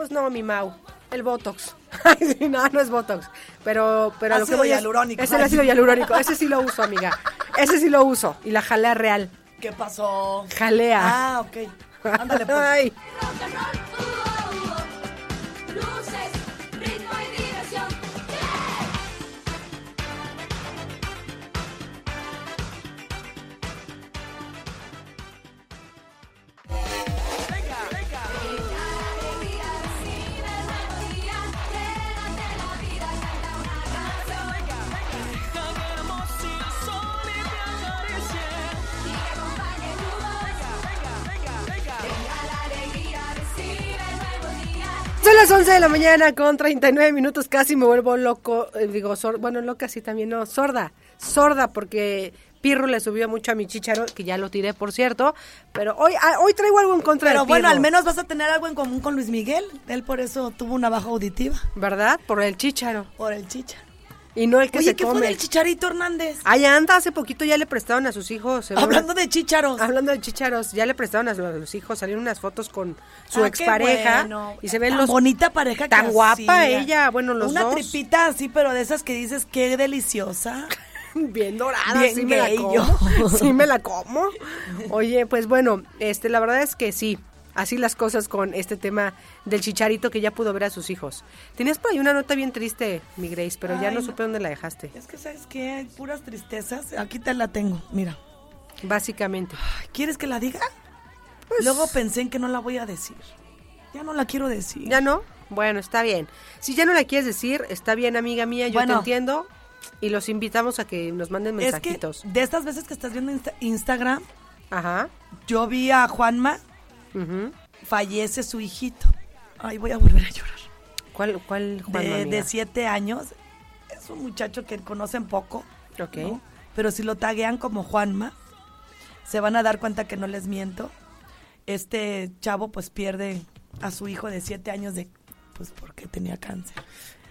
Pues no, mi Mau. El Botox. No, no es Botox. Pero, pero a lo que voy es... Es el ácido hialurónico. Ese sí lo uso, amiga. Ese sí lo uso. Y la jalea real. ¿Qué pasó? Jalea. Ah, ok. Ándale, pues. Ay. Son las 11 de la mañana con 39 minutos, casi me vuelvo loco, eh, digo, sor- bueno, loca sí también, no, sorda, sorda porque Pirro le subió mucho a mi chicharo, que ya lo tiré por cierto, pero hoy ah, hoy traigo algo en contra Pero de bueno, Pirro, al menos vas a tener algo en común con Luis Miguel. Él por eso tuvo una baja auditiva. ¿verdad? Por el chicharo Por el chicha. Y no el que Oye, se ¿qué come. fue del Chicharito Hernández? Ahí anda, hace poquito ya le prestaron a sus hijos. Hablando de chicharos. Hablando de chicharos, ya le prestaron a los hijos, salieron unas fotos con su Ah, expareja bueno. y se ven Tan los bonita pareja que tan guapa hacía. ella, bueno, los Una dos. tripita así, pero de esas que dices, qué deliciosa. bien dorada, Bien sí me la como. sí me la como. Oye, pues bueno, este la verdad es que sí. Así las cosas con este tema del chicharito que ya pudo ver a sus hijos. Tenías por ahí una nota bien triste, mi Grace, pero ya Ay, no no. supe dónde la dejaste. Es que, ¿sabes qué? Hay puras tristezas. Aquí te la tengo, mira. Básicamente. ¿Quieres que la diga? Pues Luego pensé en que no la voy a decir. Ya no la quiero decir. ¿Ya no? Bueno, está bien. Si ya no la quieres decir, está bien, amiga mía, yo te Bueno. entiendo. Y los invitamos a que nos manden es que mensajitos. de estas veces que estás viendo Insta- Instagram, Ajá. yo vi a Juanma, fallece su hijito. Ay, voy a volver a llorar. ¿Cuál, cuál Juanma, de, siete años. Es un muchacho que conocen poco. Ok. ¿no? Pero si lo taguean como Juanma, se van a dar cuenta que no les miento. Este chavo pues pierde a su hijo de siete años de pues porque tenía cáncer.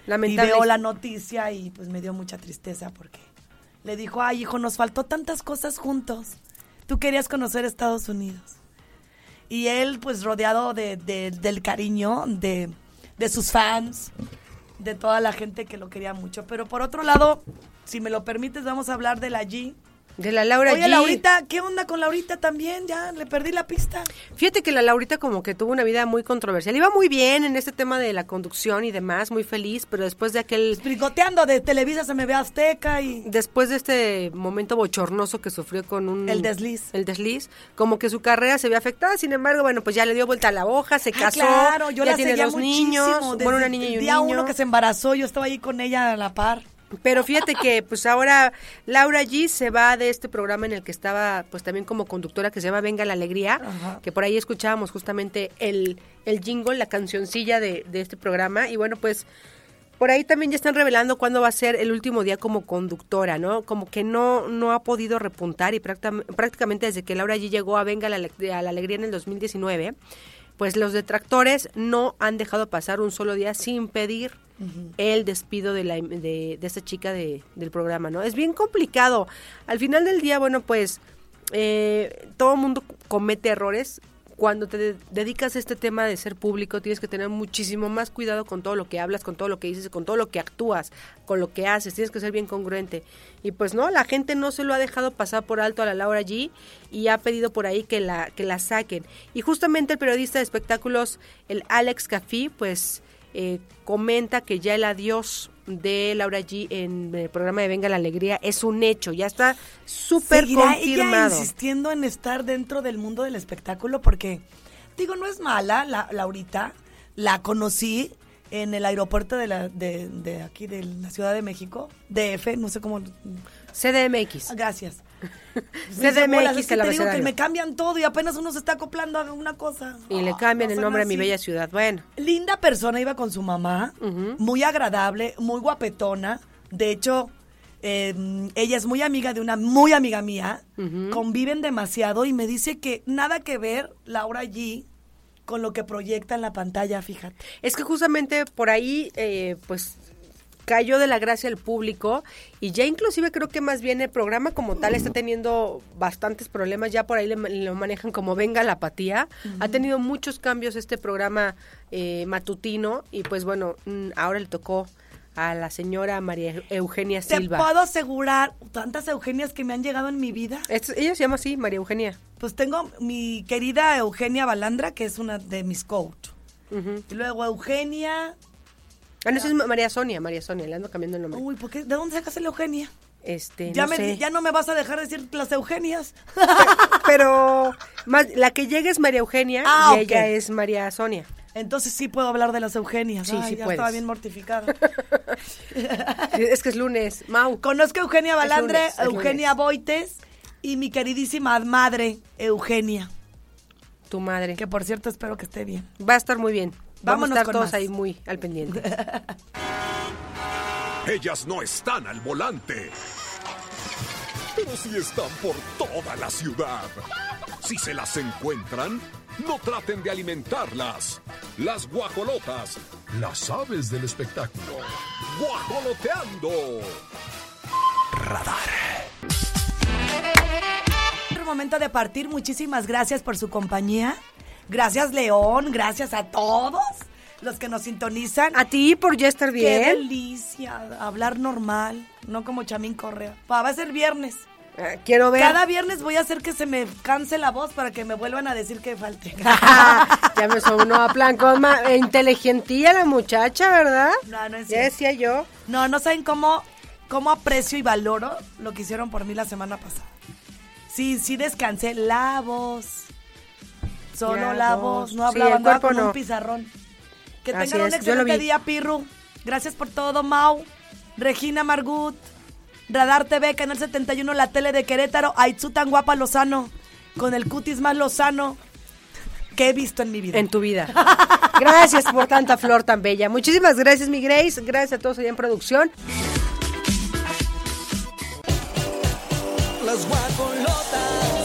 Y Lamentable. veo la noticia y pues me dio mucha tristeza porque le dijo, ay hijo, nos faltó tantas cosas juntos. Tú querías conocer Estados Unidos. Y él pues rodeado de, de- del cariño de, de sus fans, de toda la gente que lo quería mucho. Pero por otro lado, si me lo permites, vamos a hablar de la. De la Laura Oye, G. Laurita, ¿qué onda con Laurita también? Ya le perdí la pista. Fíjate que la Laurita como que tuvo una vida muy controversial. Iba muy bien en este tema de la conducción y demás, muy feliz, pero después de aquel Brigoteando de Televisa se me ve Azteca y... después de este momento bochornoso que sufrió con un El desliz. el desliz, como que su carrera se ve afectada, sin embargo, bueno, pues ya le dio vuelta a la hoja, se Ah, casó, claro, yo ya la tiene dos niños, bueno, una niña y el un día niño. uno que se embarazó, yo estaba ahí con ella a la par. Pero fíjate que pues ahora Laura G se va de este programa en el que estaba pues también como conductora que se llama Venga la Alegría, Ajá. que por ahí escuchábamos justamente el, el jingle, la cancioncilla de, de este programa y bueno pues por ahí también ya están revelando cuándo va a ser el último día como conductora, ¿no? Como que no, no ha podido repuntar y prácticamente desde que Laura G llegó a Venga la, a la Alegría en el 2019, pues los detractores no han dejado pasar un solo día sin pedir el despido de, la, de, esta chica de, del programa, ¿no? Es bien complicado. Al final del día, bueno, pues eh, todo mundo comete errores. Cuando te de- dedicas a este tema de ser público, tienes que tener muchísimo más cuidado con todo lo que hablas, con todo lo que dices, con todo lo que actúas, con lo que haces. Tienes que ser bien congruente. Y pues no, la gente no se lo ha dejado pasar por alto a la Laura G y ha pedido por ahí que la, que la saquen. Y justamente el periodista de espectáculos, el Alex Cafí, pues eh, comenta que ya el adiós de Laura G en el programa de Venga la Alegría es un hecho, ya está súper ¿Seguirá ella confirmado. insistiendo en estar dentro del mundo del espectáculo? Porque, digo, no es mala, la, Laurita. La conocí en el aeropuerto de, la, de, de aquí, de la Ciudad de México, DF, no sé cómo... CDMX. Gracias. CDMX es que te digo que me cambian todo y apenas uno se está acoplando a una cosa. Y le cambian el nombre a mi bella ciudad. Bueno, Linda persona, iba con su mamá, muy agradable, muy guapetona. De hecho, eh, ella es muy amiga de una muy amiga mía. Conviven demasiado y me dice que nada que ver Laura G con lo que proyecta en la pantalla, fíjate. es que justamente por ahí, eh, pues cayó de la gracia al público y ya inclusive creo que más bien el programa como tal está teniendo bastantes problemas, ya por ahí le, lo manejan como venga la apatía, ha tenido muchos cambios este programa eh, matutino y pues bueno, mm, ahora le tocó a la señora María Eugenia Te Silva. puedo asegurar, tantas Eugenias que me han llegado en mi vida. Es- ella se llama así, María Eugenia. Pues tengo mi querida Eugenia Balandra, que es una de mis coach. Y luego Eugenia. Ah, no, esa es María Sonia, María Sonia, le ando cambiando el nombre. Uy, ¿por qué? ¿de dónde sacas la Eugenia? Este, Ya, no me, sé. ya no me vas a dejar decir las Eugenias. Pero más, la que llega es María Eugenia Ah, y ella es María Sonia. Entonces sí puedo hablar de las Eugenias. Sí, Ay, sí ya puedes. estaba bien mortificada. es que es lunes, Mau. Conozco a Eugenia Balandre, lunes, Eugenia lunes. Boites y mi queridísima madre, Eugenia. Tu madre. Que por cierto espero que esté bien. Va a estar muy bien. Vamos Vámonos a estar todos más. ahí muy al pendiente. Ellas no están al volante. Pero sí están por toda la ciudad. Si se las encuentran, no traten de alimentarlas. Las guajolotas, las aves del espectáculo. ¡Guajoloteando! Es momento de partir. Muchísimas gracias por su compañía. Gracias, León. Gracias a todos los que nos sintonizan. A ti por ya estar Qué bien. delicia. Hablar normal, no como Chamín Correa. Va a ser viernes. Ah, Quiero ver. Cada viernes voy a hacer que se me canse la voz para que me vuelvan a decir que falte. ya me sonó a plan con ma- inteligentilla la muchacha, ¿verdad? No, no es Ya decía yo. No, no saben cómo, cómo aprecio y valoro lo que hicieron por mí la semana pasada. Sí, sí descansé la voz. Solo La voz. No Sí, hablaba, cuerpo con no. un pizarrón. Que Así tengan un es, excelente día, Pirru. Gracias por todo, Mau. Regina Margut. Radar TV, Canal 71, la tele de Querétaro. Aitzu tan guapa Lozano. Con el cutis más lozano que he visto en mi vida. En tu vida. Gracias por tanta flor tan bella. Muchísimas gracias, mi Grace. Gracias a todos allá en producción. Las guajolotas.